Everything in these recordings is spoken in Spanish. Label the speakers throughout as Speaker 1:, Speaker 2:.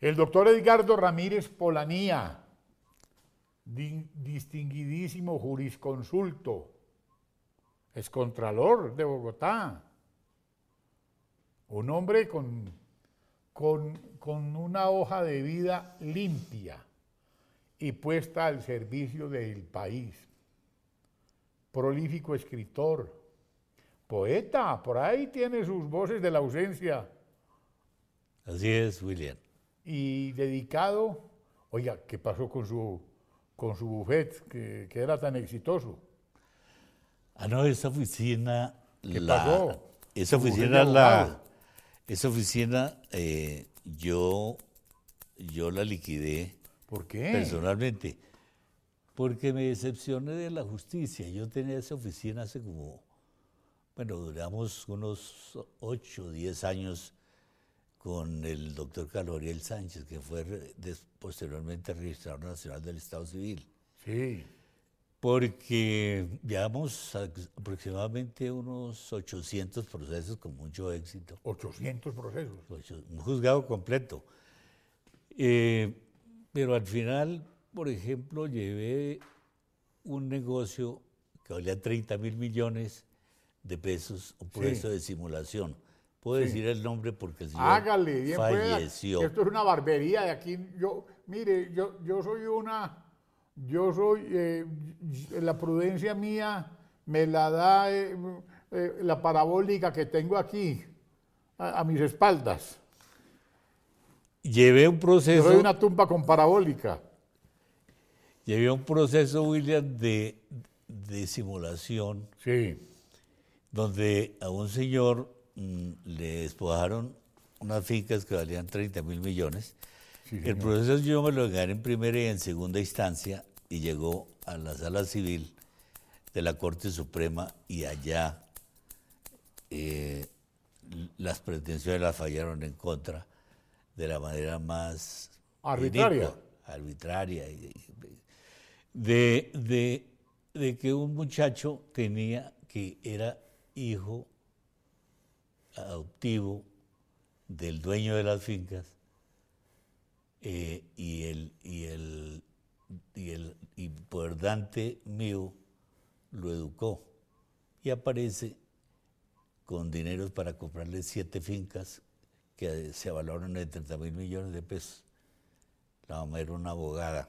Speaker 1: El doctor Edgardo Ramírez Polanía, distinguidísimo jurisconsulto, es contralor de Bogotá, un hombre con, con, con una hoja de vida limpia y puesta al servicio del país. Prolífico escritor, poeta, por ahí tiene sus voces de la ausencia.
Speaker 2: Así es, William
Speaker 1: y dedicado, oiga, ¿qué pasó con su, con su buffet que, era tan exitoso?
Speaker 2: Ah, no, esa oficina...
Speaker 1: ¿Qué pasó?
Speaker 2: Esa oficina, la, esa oficina eh, yo, yo la liquidé.
Speaker 1: ¿Por qué?
Speaker 2: Personalmente. Porque me decepcioné de la justicia. Yo tenía esa oficina hace como, bueno, duramos unos 8 o 10 años con el doctor Carlos Sánchez, que fue posteriormente registrador nacional del Estado Civil.
Speaker 1: Sí.
Speaker 2: Porque llevamos aproximadamente unos 800 procesos con mucho éxito.
Speaker 1: 800 procesos.
Speaker 2: Un juzgado completo. Eh, pero al final, por ejemplo, llevé un negocio que valía 30 mil millones de pesos, un proceso de simulación Puedo decir el nombre porque el señor
Speaker 1: Hágale, bien
Speaker 2: falleció.
Speaker 1: Esto es una barbería de aquí. Yo, mire, yo, yo soy una, yo soy, eh, la prudencia mía me la da eh, eh, la parabólica que tengo aquí, a, mis espaldas.
Speaker 2: Llevé un proceso.
Speaker 1: Yo soy una tumba con parabólica.
Speaker 2: Llevé un proceso, William, de, de simulación.
Speaker 1: Sí.
Speaker 2: Donde a un señor Mm, le despojaron unas fincas que valían 30 mil millones. el proceso yo me lo gané en primera y en segunda instancia y llegó a la sala civil de la Corte Suprema y allá eh, las pretensiones las fallaron en contra de la manera más
Speaker 1: arbitraria.
Speaker 2: arbitraria. De, de, de que un muchacho tenía que era hijo adoptivo del dueño de las fincas eh, y, el, y, y mío lo educó y aparece con dineros para comprarle siete fincas que se valoran en 30 mil millones de pesos. La mamá era una abogada.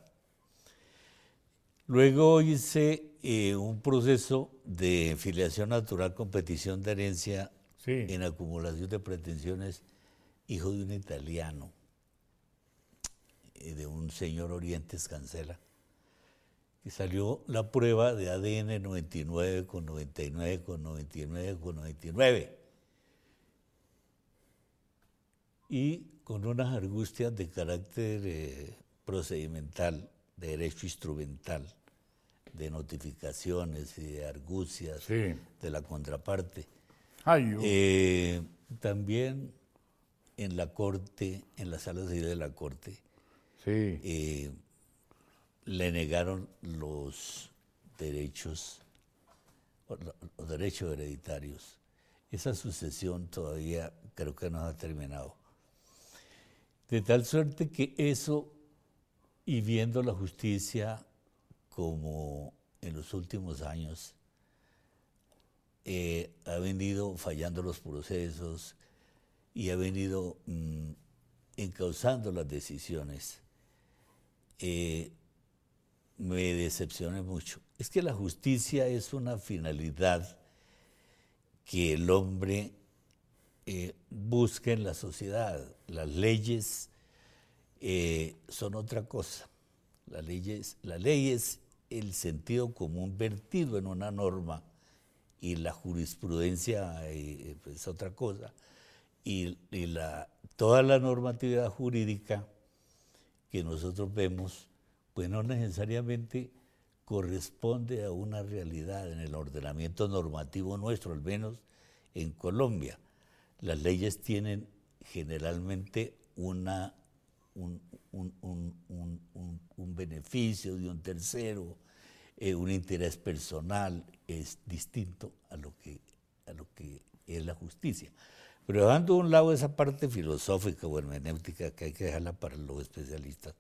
Speaker 2: Luego hice eh, un proceso de filiación natural, competición de herencia en acumulación de pretensiones, hijo de un italiano, eh, de un señor Orientes Cancela, y salió la prueba de ADN 99 con 99 con 99 con 99. Y con unas angustias de carácter eh, procedimental, de derecho instrumental, de notificaciones y de argucias de la contraparte eh, también en la corte, en la sala de la corte, eh, le negaron los derechos, los derechos hereditarios. Esa sucesión todavía creo que no ha terminado. De tal suerte que eso, y viendo la justicia como en los últimos años, eh, ha venido fallando los procesos y ha venido mm, encauzando las decisiones, eh, me decepciona mucho. Es que la justicia es una finalidad que el hombre eh, busca en la sociedad. Las leyes son otra cosa. Leyes, las leyes el sentido común vertido en una norma y la jurisprudencia eh, es otra cosa. Y, la, toda la normatividad jurídica que nosotros vemos, pues no necesariamente corresponde a una realidad en el ordenamiento normativo nuestro, al menos en Colombia. Las leyes tienen generalmente una, un, beneficio de un tercero, eh, un interés personal, es distinto a lo, que, a lo que es la justicia. Pero dejando a un lado esa parte filosófica o hermenéutica que hay que dejarla para los especialistas,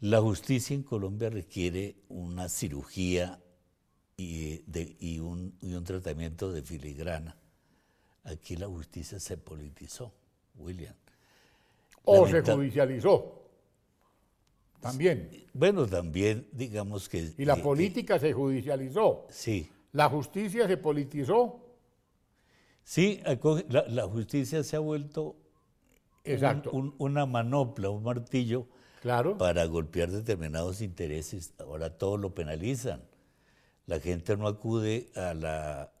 Speaker 2: la justicia en Colombia requiere una cirugía y, de, y, un, y un tratamiento de filigrana. Aquí la justicia se politizó, William.
Speaker 1: O se judicializó. También.
Speaker 2: Bueno, también digamos que...
Speaker 1: Y la política se judicializó.
Speaker 2: Sí.
Speaker 1: La justicia se politizó.
Speaker 2: Sí, la, justicia se ha vuelto
Speaker 1: Exacto.
Speaker 2: una manopla, un martillo
Speaker 1: claro.
Speaker 2: para golpear determinados intereses. Ahora todo lo penalizan. La gente no acude a, la,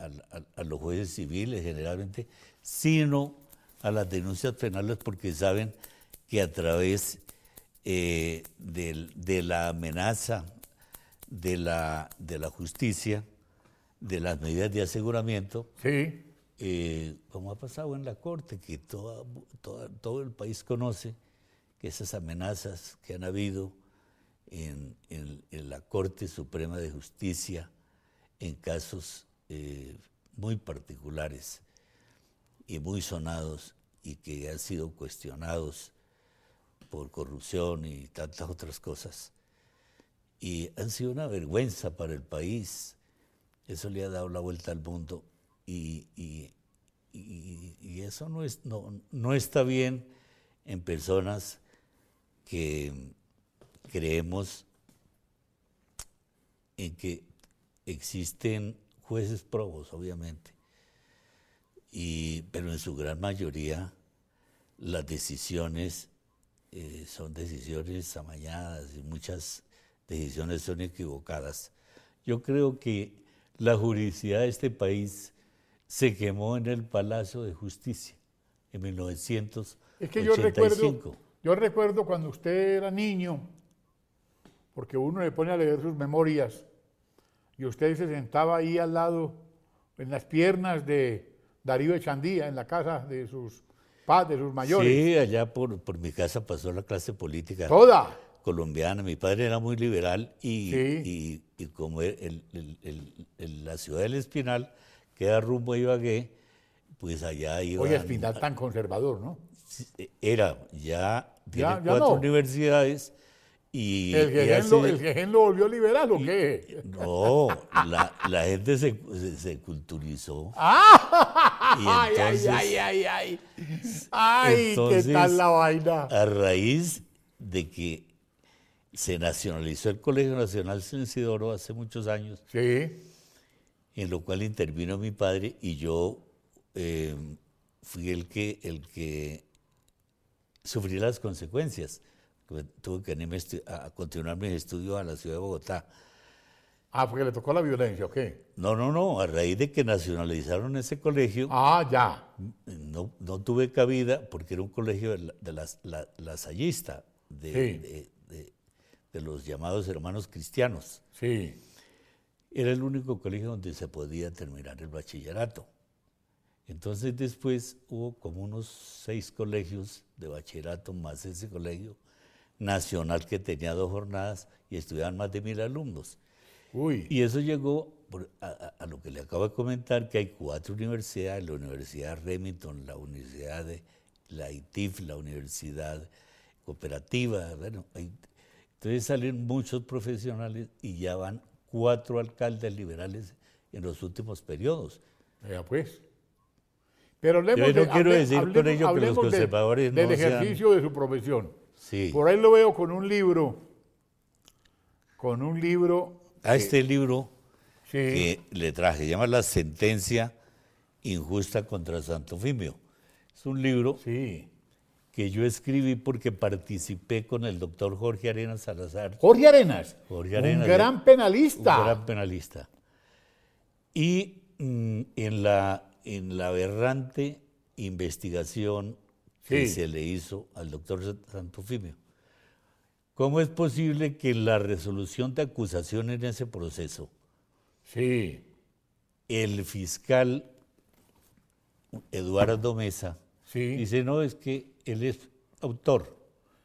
Speaker 2: a, los jueces civiles generalmente, sino a las denuncias penales porque saben que a través eh, de, la amenaza de la, de la justicia, de las medidas de aseguramiento,
Speaker 1: sí.
Speaker 2: Eh, como ha pasado en la Corte, que todo el país conoce, que esas amenazas que han habido en, la Corte Suprema de Justicia en casos eh, muy particulares y muy sonados y que han sido cuestionados por corrupción y tantas otras cosas. Y han sido una vergüenza para el país. Eso le ha dado la vuelta al mundo y, y, eso no, es, no, no está bien en personas que creemos en que existen jueces probos, obviamente, y, pero en su gran mayoría las decisiones eh, son decisiones amañadas y muchas decisiones son equivocadas. Yo creo que la juridicidad de este país se quemó en el Palacio de Justicia en 1985. Es que yo recuerdo,
Speaker 1: yo recuerdo cuando usted era niño, porque uno le pone a leer sus memorias, y usted se sentaba ahí al lado, en las piernas de Darío Echandía, en la casa de sus padres, sus mayores.
Speaker 2: Sí, allá por, por mi casa pasó la clase política.
Speaker 1: Toda.
Speaker 2: Colombiana. Mi padre era muy liberal y, y, y como el, el, la ciudad del Espinal queda rumbo a Ibagué, pues allá iba.
Speaker 1: Oye, Espinal tan conservador, ¿no?
Speaker 2: Era, ya tiene cuatro universidades. Y,
Speaker 1: ¿El Gején lo, volvió liberal o qué?
Speaker 2: No, la, la gente se, se, culturizó.
Speaker 1: ¡Ah! ay, ay, ay, ay, ay. ¿qué tal la vaina?
Speaker 2: A raíz de que se nacionalizó el Colegio Nacional San hace muchos años.
Speaker 1: Sí.
Speaker 2: En lo cual intervino mi padre y yo eh, fui el que, el que sufrí las consecuencias. Tuve que irme a continuar mis estudios a la ciudad de Bogotá.
Speaker 1: Ah, porque le tocó la violencia, ¿o qué?
Speaker 2: No, no, no, a raíz de que nacionalizaron ese colegio.
Speaker 1: Ah, ya.
Speaker 2: No, no tuve cabida porque era un colegio de, las, la, lasallista, de, de, de, los llamados hermanos cristianos.
Speaker 1: Sí.
Speaker 2: Era el único colegio donde se podía terminar el bachillerato. Entonces después hubo como unos seis colegios de bachillerato más ese colegio nacional que tenía dos jornadas y estudiaban más de mil alumnos.
Speaker 1: Uy.
Speaker 2: Y eso llegó a, lo que le acabo de comentar, que hay cuatro universidades, la Universidad Remington, la Universidad de la ITIF, la Universidad Cooperativa, bueno, entonces salen muchos profesionales y ya van cuatro alcaldes liberales en los últimos periodos.
Speaker 1: Ya pues. Pero Yo
Speaker 2: no quiero decir con ello que los conservadores
Speaker 1: del ejercicio de su profesión.
Speaker 2: Sí.
Speaker 1: Por ahí lo veo con un libro, con un libro.
Speaker 2: A este libro que le traje, se llama La sentencia injusta contra Santo Fimio. Es un libro
Speaker 1: sí.
Speaker 2: que yo escribí porque participé con el doctor Jorge Arenas Salazar.
Speaker 1: Jorge Arenas.
Speaker 2: Jorge Arenas.
Speaker 1: Un gran penalista.
Speaker 2: Un gran penalista. Y mm, en, la, en la aberrante investigación que se le hizo al doctor Santofimio, ¿cómo es posible que la resolución de acusación en ese proceso,
Speaker 1: sí.
Speaker 2: el fiscal Eduardo Mesa dice, no, es que él es autor.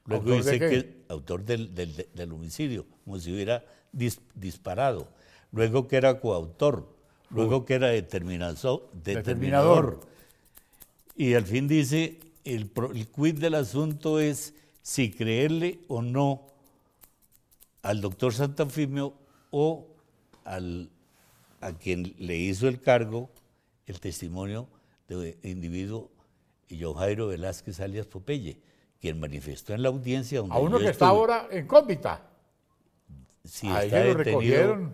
Speaker 2: Luego dice que es autor del, homicidio, como si hubiera disparado. Luego que era coautor. Luego que era determinador. determinador. Y al fin dice, el, el quid del asunto es si creerle o no al doctor Santafimio o al, a quien le hizo el cargo el testimonio de individuo John Jairo Velázquez alias Popeye, quien manifestó en la audiencia
Speaker 1: donde A uno que está ahora en cómbita.
Speaker 2: Sí, está detenido,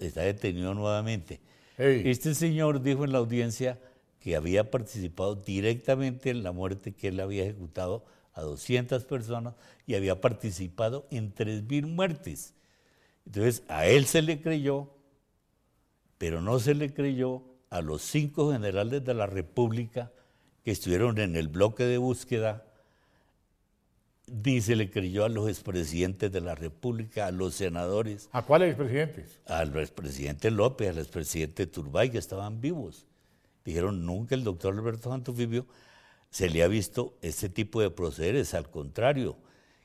Speaker 2: está detenido nuevamente. Este señor dijo en la audiencia que había participado directamente en la muerte que él había ejecutado a 200 personas y había participado en 3.000 muertes. Entonces, a él se le creyó, pero no se le creyó a los cinco generales de la República que estuvieron en el bloque de búsqueda, ni se le creyó a los expresidentes de la República, a los senadores.
Speaker 1: ¿A cuáles expresidentes?
Speaker 2: Al expresidente López, al expresidente Turbay, que estaban vivos. Dijeron, nunca el doctor Alberto Santofibio se le ha visto ese tipo de procederes, al contrario,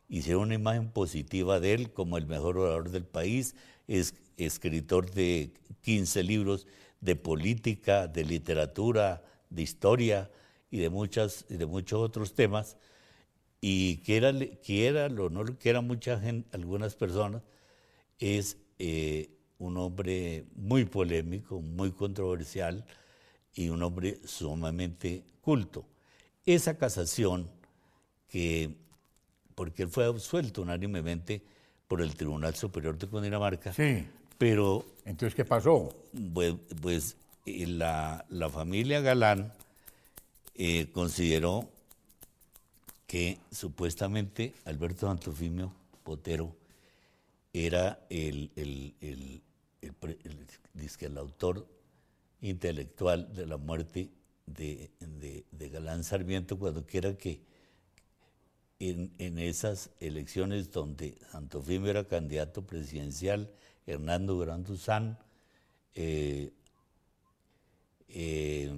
Speaker 2: hicieron una imagen positiva de él como el mejor orador del país, es escritor de 15 libros de política, de literatura, de historia y de, muchas, de muchos otros temas, y que era, que era lo no que era mucha gente, algunas personas, es eh, un hombre muy polémico, muy controversial y un hombre sumamente culto. Esa casación que, porque él fue absuelto unánimemente por el Tribunal Superior de Cundinamarca,
Speaker 1: sí.
Speaker 2: pero...
Speaker 1: Entonces, ¿qué pasó?
Speaker 2: Pues, pues la, la, familia Galán eh, consideró que supuestamente Alberto Santofimio Potero era el, el, el, el, autor intelectual de la muerte de, de, Galán Sarmiento cuando quiera que en, en, esas elecciones donde Santofimio era candidato presidencial, Hernando Gran eh, eh,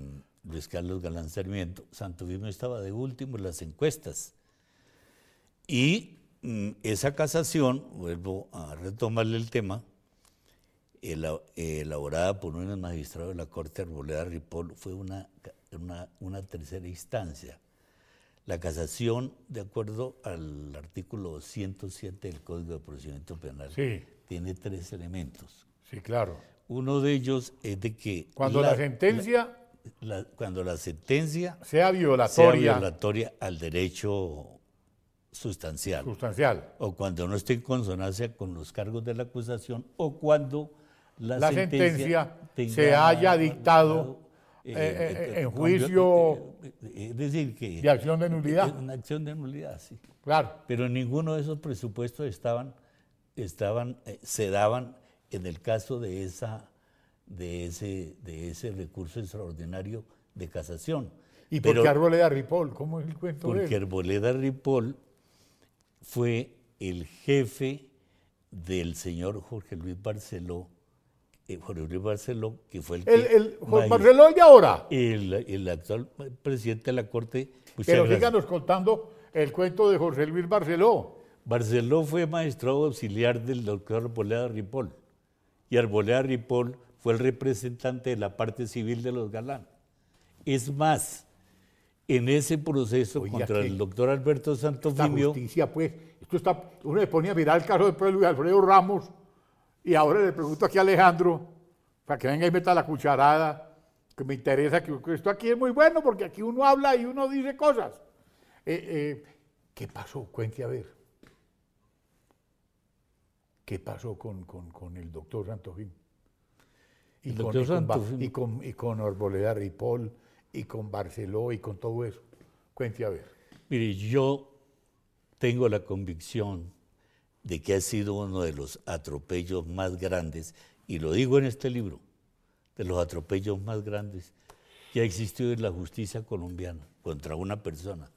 Speaker 2: Luis Carlos Galán Sarmiento, Santofimio estaba de último en las encuestas. Y mm, esa casación, vuelvo a retomarle el tema, elaborada por un magistrado de la Corte Arboleda Ripoll, fue una, una, tercera instancia. La casación, de acuerdo al artículo 107 del Código de Procedimiento Penal, tiene tres elementos.
Speaker 1: Sí, claro.
Speaker 2: Uno de ellos es de que...
Speaker 1: Cuando la, sentencia...
Speaker 2: cuando la sentencia...
Speaker 1: Sea violatoria.
Speaker 2: Sea violatoria al derecho sustancial.
Speaker 1: Sustancial.
Speaker 2: O cuando no esté en consonancia con los cargos de la acusación o cuando
Speaker 1: la, sentencia, se haya dictado eh, eh, eh, en juicio
Speaker 2: es decir que
Speaker 1: de acción de nulidad.
Speaker 2: Una acción de nulidad, sí.
Speaker 1: Claro.
Speaker 2: Pero ninguno de esos presupuestos estaban, estaban, se daban en el caso de esa, de ese, de ese recurso extraordinario de casación.
Speaker 1: ¿Y por qué Arboleda Ripoll? ¿Cómo es el cuento
Speaker 2: porque
Speaker 1: de
Speaker 2: Porque Arboleda Ripoll fue el jefe del señor Jorge Luis Barceló, eh, Jorge Luis Barceló, que fue el,
Speaker 1: el, el Barceló el de ahora.
Speaker 2: El, actual presidente de la Corte.
Speaker 1: Pero síganos contando el cuento de Jorge Luis Barceló.
Speaker 2: Barceló fue magistrado auxiliar del doctor Arboleda Ripoll y Arboleda Ripoll fue el representante de la parte civil de los Galán. Es más, en ese proceso contra el doctor Alberto Santofimio.
Speaker 1: justicia, pues, esto está, uno le ponía a mirar el caso de Luis Alfredo Ramos y ahora le pregunto aquí a Alejandro, para que venga y meta la cucharada, que me interesa, que, esto aquí es muy bueno porque aquí uno habla y uno dice cosas. Eh, eh, ¿Qué pasó? Cuente a ver. ¿Qué pasó con, el doctor Santofimio? Y, con, y, con, y, con, Arboleda Ripoll y con Barceló y con todo eso. Cuente a ver.
Speaker 2: Mire, yo tengo la convicción de que ha sido uno de los atropellos más grandes, y lo digo en este libro, de los atropellos más grandes que ha existido en la justicia colombiana contra una persona.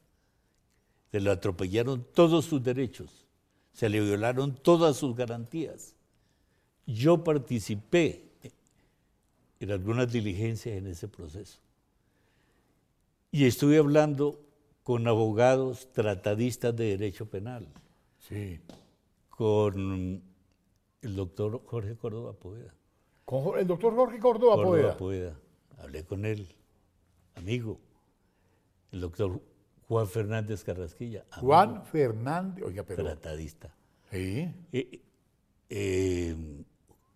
Speaker 2: Se le atropellaron todos sus derechos, se le violaron todas sus garantías. Yo participé en algunas diligencias en ese proceso. Y estuve hablando con abogados tratadistas de derecho penal.
Speaker 1: Sí.
Speaker 2: Con el doctor Jorge Córdoba Poveda.
Speaker 1: Con el doctor Jorge Córdoba,
Speaker 2: Córdoba Poveda. Hablé con él, amigo. El doctor Juan Fernández Carrasquilla.
Speaker 1: Juan Fernández, oiga, pero...
Speaker 2: Tratadista.
Speaker 1: Sí.
Speaker 2: Eh, eh,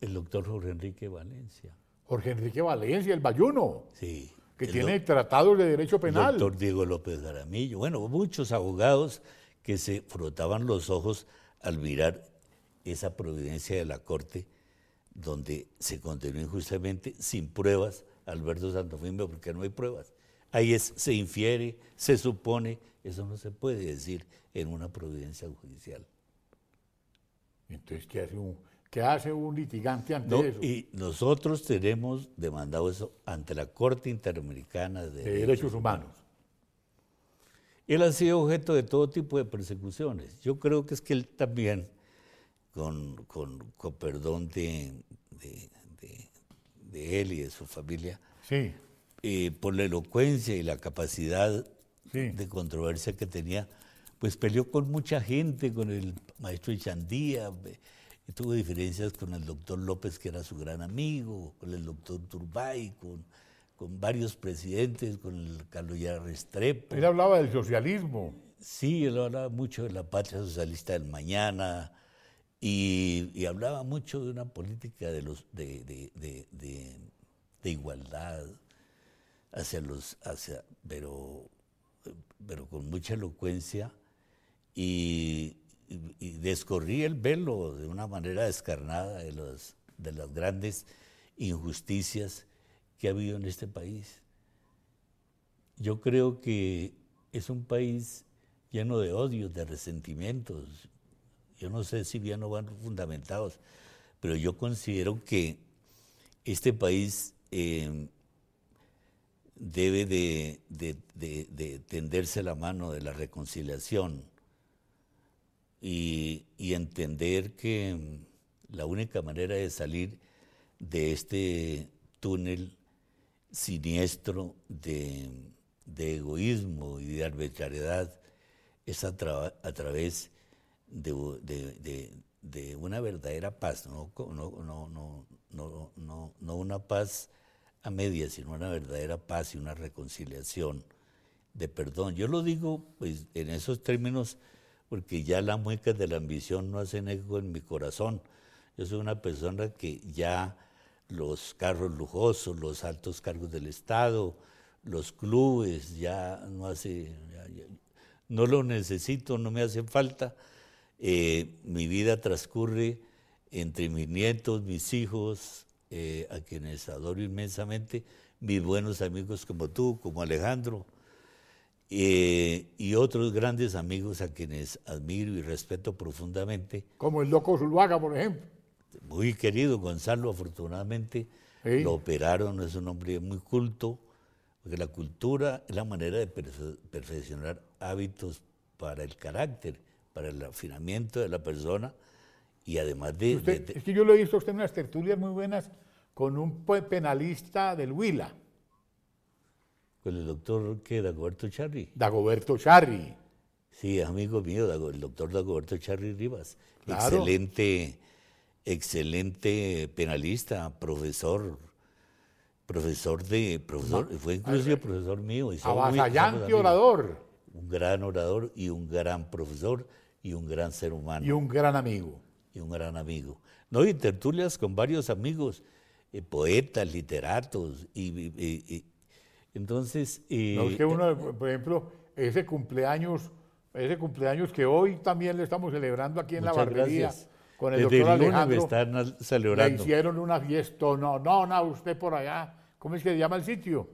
Speaker 2: el doctor Jorge Enrique Valencia.
Speaker 1: Jorge Enrique Valencia, el Bayuno.
Speaker 2: Sí.
Speaker 1: Que tiene tratados de derecho penal.
Speaker 2: El doctor Diego López Garamillo. Bueno, muchos abogados que se frotaban los ojos al mirar esa providencia de la Corte donde se condenó injustamente sin pruebas a Alberto Santofimio porque no hay pruebas. Ahí es, se infiere, se supone, eso no se puede decir en una providencia judicial.
Speaker 1: Entonces, ¿qué hace un, qué hace un litigante ante eso?
Speaker 2: Y nosotros tenemos demandado eso ante la Corte Interamericana de,
Speaker 1: Derechos Humanos.
Speaker 2: Él ha sido objeto de todo tipo de persecuciones. Yo creo que es que él también, con, perdón de, de, él y de su familia,
Speaker 1: sí.
Speaker 2: Eh, por la elocuencia y la capacidad de controversia que tenía, pues peleó con mucha gente, con el maestro Ichandía, tuvo diferencias con el doctor López, que era su gran amigo, con el doctor Turbay, con, con varios presidentes, con el Carlos Restrepo.
Speaker 1: Él hablaba del socialismo.
Speaker 2: Sí, él hablaba mucho de la patria socialista del mañana y, hablaba mucho de una política de, los, de, de, de igualdad hacia los, hacia, pero, pero con mucha elocuencia y, descorría el velo de una manera descarnada de, los, de las grandes injusticias que ha habido en este país. Yo creo que es un país lleno de odios, de resentimientos. Yo no sé si bien o van fundamentados, pero yo considero que este país eh, debe de, tenderse la mano de la reconciliación y, entender que mm, la única manera de salir de este túnel siniestro de, egoísmo y de arbitrariedad es a, través de, una verdadera paz, no, no, no, no, no una paz a medias, sino una verdadera paz y una reconciliación de perdón. Yo lo digo pues, en esos términos porque ya las muecas de la ambición no hacen eco en mi corazón. Yo soy una persona que ya los carros lujosos, los altos cargos del Estado, los clubes, ya no hace, no lo necesito, no me hace falta. Eh, mi vida transcurre entre mis nietos, mis hijos, eh, a quienes adoro inmensamente, mis buenos amigos como tú, como Alejandro, eh, y otros grandes amigos a quienes admiro y respeto profundamente.
Speaker 1: Como el loco Zuluaga, por ejemplo.
Speaker 2: Muy querido, Gonzalo, afortunadamente lo operaron, es un hombre muy culto, porque la cultura es la manera de perfeccionar hábitos para el carácter, para el afinamiento de la persona y además de,
Speaker 1: Es que yo lo he visto usted en unas tertulias muy buenas con un penalista del Huila.
Speaker 2: Con el doctor. Dagoberto Charri.
Speaker 1: Dagoberto Charri.
Speaker 2: Sí, amigo mío, el doctor Dagoberto Charri Rivas. Excelente, excelente penalista, profesor, profesor de, profesor, fue inclusive profesor mío.
Speaker 1: Y Avasallante orador.
Speaker 2: Un gran orador y un gran profesor y un gran ser humano.
Speaker 1: Y un gran amigo
Speaker 2: y un gran amigo. No, y tertulias con varios amigos, eh, poetas, literatos, y, entonces...
Speaker 1: Eh, no, es que uno, por ejemplo, ese cumpleaños, ese cumpleaños que hoy también le estamos celebrando aquí en la barbería, con el doctor Alejandro,
Speaker 2: están celebrando.
Speaker 1: le hicieron una fiesta, no, no, no, usted por allá, ¿cómo es que se llama el sitio?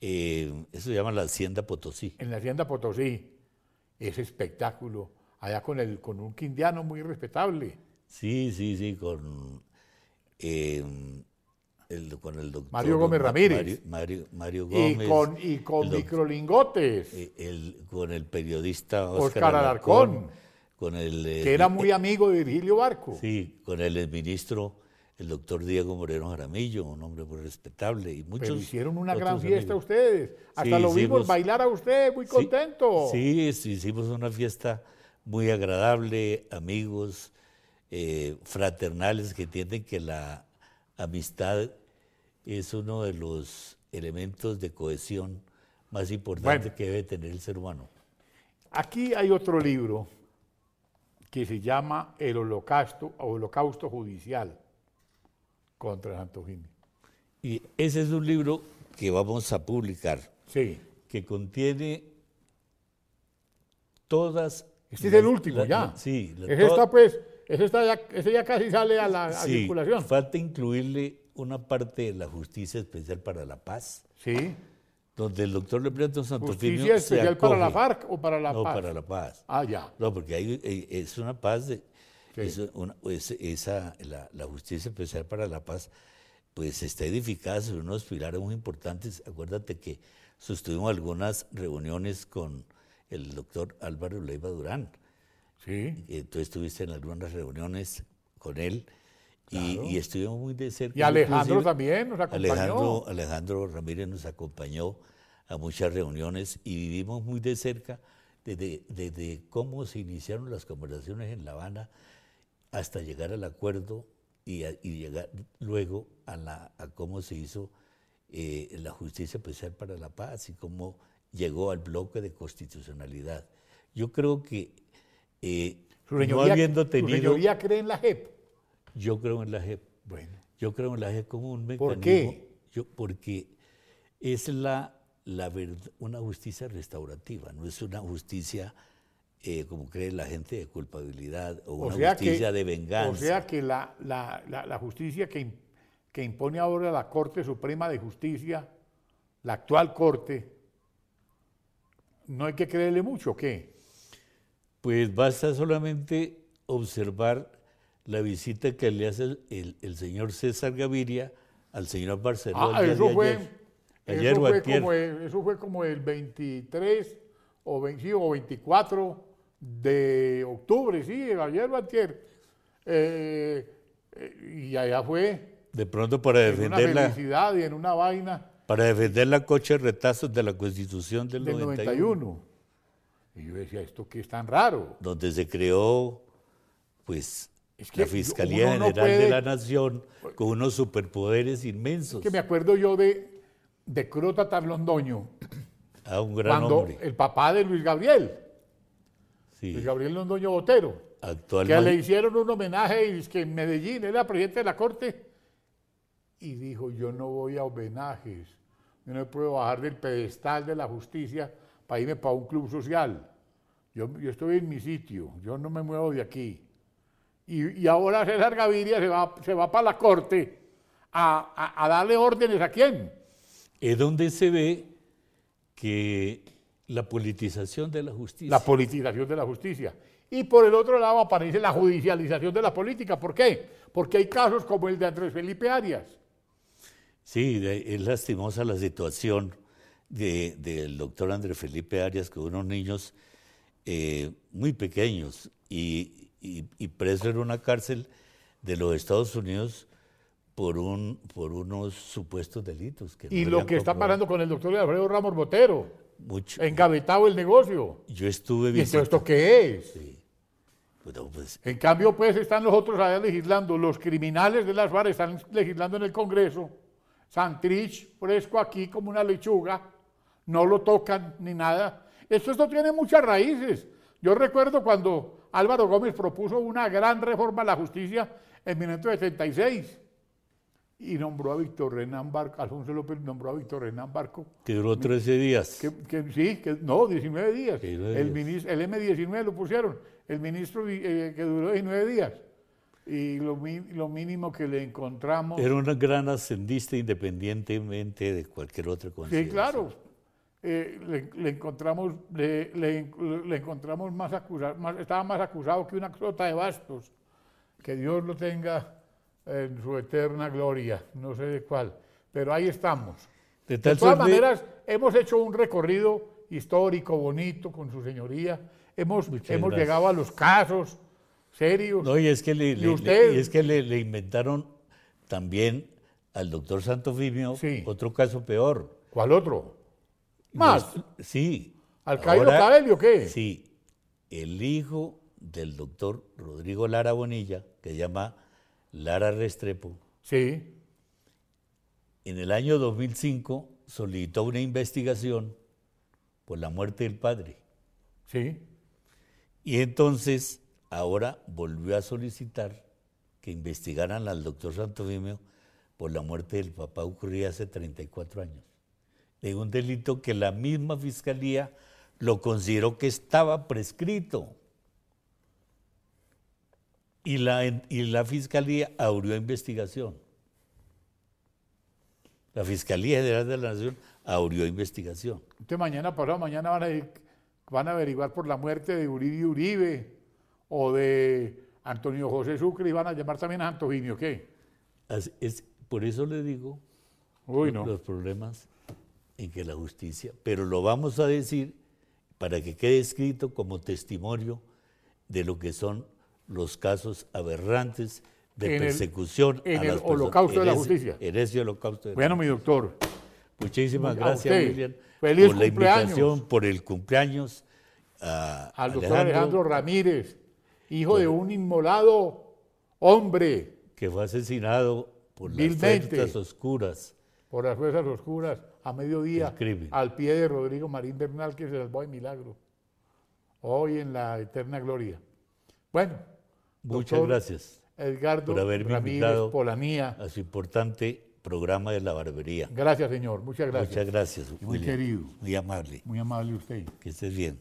Speaker 2: Eh, eso se llama la Hacienda Potosí.
Speaker 1: En la Hacienda Potosí. ese espectáculo allá con, el, con un quindiano muy respetable.
Speaker 2: Sí, sí, sí, con, em, el, con el doctor
Speaker 1: Mario Gómez Ramírez.
Speaker 2: Mario, Mario, Gómez.
Speaker 1: Y con, y con microlingotes.
Speaker 2: Eh, el, con el periodista
Speaker 1: Oscar, Oscar Alarcón,
Speaker 2: Con el, eh,
Speaker 1: que era muy amigo de Virgilio Barco.
Speaker 2: Sí, con el ministro el doctor Diego Moreno Jaramillo, un hombre muy respetable. Y muchos Pero
Speaker 1: hicieron una gran fiesta ustedes. Hasta lo vimos bailar a usted, muy contento.
Speaker 2: Sí, hicimos una fiesta muy agradable, amigos, eh, fraternales, que entienden que la amistad es uno de los elementos de cohesión más importantes que debe tener el ser humano.
Speaker 1: Aquí hay otro libro que se llama El Holocausto, Holocausto Judicial contra Santo
Speaker 2: Y ese es un libro que vamos a publicar.
Speaker 1: Sí.
Speaker 2: Que contiene todas.
Speaker 1: Este es el último, ya.
Speaker 2: sí.
Speaker 1: ese está, pues, ese, está ya, ese ya casi sale a la
Speaker 2: sí,
Speaker 1: circulación.
Speaker 2: Falta incluirle una parte de la Justicia Especial para la Paz.
Speaker 1: Sí.
Speaker 2: Donde el doctor Lepreto Santofimio
Speaker 1: ¿Justicia Especial para la FARC o para la
Speaker 2: no,
Speaker 1: Paz?
Speaker 2: No, para la Paz.
Speaker 1: Ah, ya.
Speaker 2: No, porque hay, eh, es una paz de esa, la, Justicia Especial para la Paz, pues está edificada sobre unos pilares muy importantes. Acuérdate que sostuvimos algunas reuniones con el doctor Álvaro Leiva Durán.
Speaker 1: Sí.
Speaker 2: Tú estuviste en algunas reuniones con él y, estuvimos muy de cerca.
Speaker 1: Y Alejandro también nos acompañó.
Speaker 2: Alejandro, Alejandro Ramírez nos acompañó a muchas reuniones y vivimos muy de cerca desde, desde cómo se iniciaron las conversaciones en La Habana hasta llegar al acuerdo y, llegar luego a, la, a cómo se hizo eh, la justicia especial para la paz y cómo llegó al bloque de constitucionalidad. Yo creo que eh,
Speaker 1: no habiendo tenido... ¿Su cree en la JEP?
Speaker 2: Yo creo en la JEP.
Speaker 1: Bueno.
Speaker 2: Yo creo en la JEP como un mecanismo...
Speaker 1: ¿Por qué?
Speaker 2: Yo, porque es la, la una justicia restaurativa, no es una justicia eh, como cree la gente, de culpabilidad o, una justicia de venganza. O
Speaker 1: sea que la, justicia que, que, impone ahora la Corte Suprema de Justicia, la actual Corte, no hay que creerle mucho, ¿qué?
Speaker 2: Pues basta solamente observar la visita que le hace el, señor César Gaviria al señor Barcelona.
Speaker 1: Ah, eso, fue, eso, fue como el, eso fue como el 23 o, 24 de octubre, sí, ayer o eh, eh, y allá fue.
Speaker 2: De pronto para defender
Speaker 1: la. felicidad y en una vaina.
Speaker 2: Para defender la coche retazos de la Constitución del, 91.
Speaker 1: Y yo decía, ¿esto qué es tan raro?
Speaker 2: Donde se creó, pues, la Fiscalía General de la Nación con unos superpoderes inmensos.
Speaker 1: Es que me acuerdo yo de, de Crota Tarlondoño.
Speaker 2: Ah, un gran
Speaker 1: cuando El papá de Luis Gabriel. Gabriel Londoño Botero, que le hicieron un homenaje y es que en Medellín era presidente de la Corte y dijo, yo no voy a homenajes, yo no puedo bajar del pedestal de la justicia para irme para un club social. Yo, estoy en mi sitio, yo no me muevo de aquí. Y, ahora César Gaviria se va, se va para la Corte a, a darle órdenes a quién.
Speaker 2: Es donde se ve que la politización de la justicia.
Speaker 1: La politización de la justicia. Y por el otro lado aparece la judicialización de la política. ¿Por qué? Porque hay casos como el de Andrés Felipe Arias.
Speaker 2: Sí, es lastimosa la situación del doctor Andrés Felipe Arias con unos niños eh, muy pequeños y, preso en una cárcel de los Estados Unidos por, un, por unos supuestos delitos.
Speaker 1: y lo que está pasando con el doctor Alfredo Ramos Botero mucho. Engavetado el negocio.
Speaker 2: Yo estuve
Speaker 1: ¿Y esto qué es?
Speaker 2: Sí.
Speaker 1: pues, en cambio, pues están los otros allá legislando. Los criminales de las FARC están legislando en el Congreso. Santrich, fresco aquí como una lechuga. No lo tocan ni nada. Esto, esto tiene muchas raíces. Yo recuerdo cuando Álvaro Gómez propuso una gran reforma a la justicia en 1976 y nombró a Víctor Renán Barco, Alfonso López nombró a Víctor Renán Barco.
Speaker 2: Que duró 13 días.
Speaker 1: Que, sí, que, no, 19 días. El, Ministro, el M19 lo pusieron, el ministro eh, que duró 19 días. Y lo, lo, mínimo que le encontramos...
Speaker 2: Era una gran ascendista independientemente de cualquier otra consideración.
Speaker 1: Sí, claro. Eh, le, encontramos, le, encontramos más acusado, estaba más acusado que una sota de bastos. Que Dios lo tenga en su eterna gloria, no sé de cuál, pero ahí estamos. De, todas maneras, hemos hecho un recorrido histórico, bonito, con su señoría. Hemos, hemos llegado a los casos serios.
Speaker 2: No, y es que le, y es que le, inventaron también al doctor Santofimio otro caso peor.
Speaker 1: ¿Cuál otro? ¿Más?
Speaker 2: sí.
Speaker 1: ¿Al Cairo Cabello qué?
Speaker 2: Sí. El hijo del doctor Rodrigo Lara Bonilla, que se llama Lara Restrepo.
Speaker 1: Sí.
Speaker 2: En el año 2005 solicitó una investigación por la muerte del padre.
Speaker 1: Sí.
Speaker 2: Y entonces ahora volvió a solicitar que investigaran al doctor Santovimio por la muerte del papá ocurrida hace 34 años. De un delito que la misma fiscalía lo consideró que estaba prescrito. Y la, y la fiscalía abrió investigación. La Fiscalía General de la Nación abrió investigación.
Speaker 1: Entonces mañana pasado, mañana van a, van a averiguar por la muerte de Uribe Uribe o de Antonio José Sucre y van a llamar también a Antoginio, ¿qué?
Speaker 2: Es, por eso le digo los problemas en que la justicia, pero lo vamos a decir para que quede escrito como testimonio de lo que son los casos aberrantes de persecución
Speaker 1: en el holocausto de la justicia.
Speaker 2: En ese holocausto.
Speaker 1: bueno, mi doctor.
Speaker 2: Muchísimas gracias, William, Feliz por la invitación, por el cumpleaños.
Speaker 1: Al doctor Alejandro Ramírez, hijo de un inmolado hombre.
Speaker 2: Que fue asesinado por las fuerzas oscuras.
Speaker 1: Por las fuerzas oscuras, a mediodía, al pie de Rodrigo Marín Bernal, que se salvó de milagro. Hoy en la eterna gloria. Bueno.
Speaker 2: Muchas gracias.
Speaker 1: Edgardo por haberme Ramírez Polanía.
Speaker 2: A su importante programa de la barbería.
Speaker 1: Gracias, señor. Muchas gracias.
Speaker 2: Muchas gracias.
Speaker 1: Muy querido.
Speaker 2: Muy amable.
Speaker 1: Muy amable usted.
Speaker 2: Que estés bien.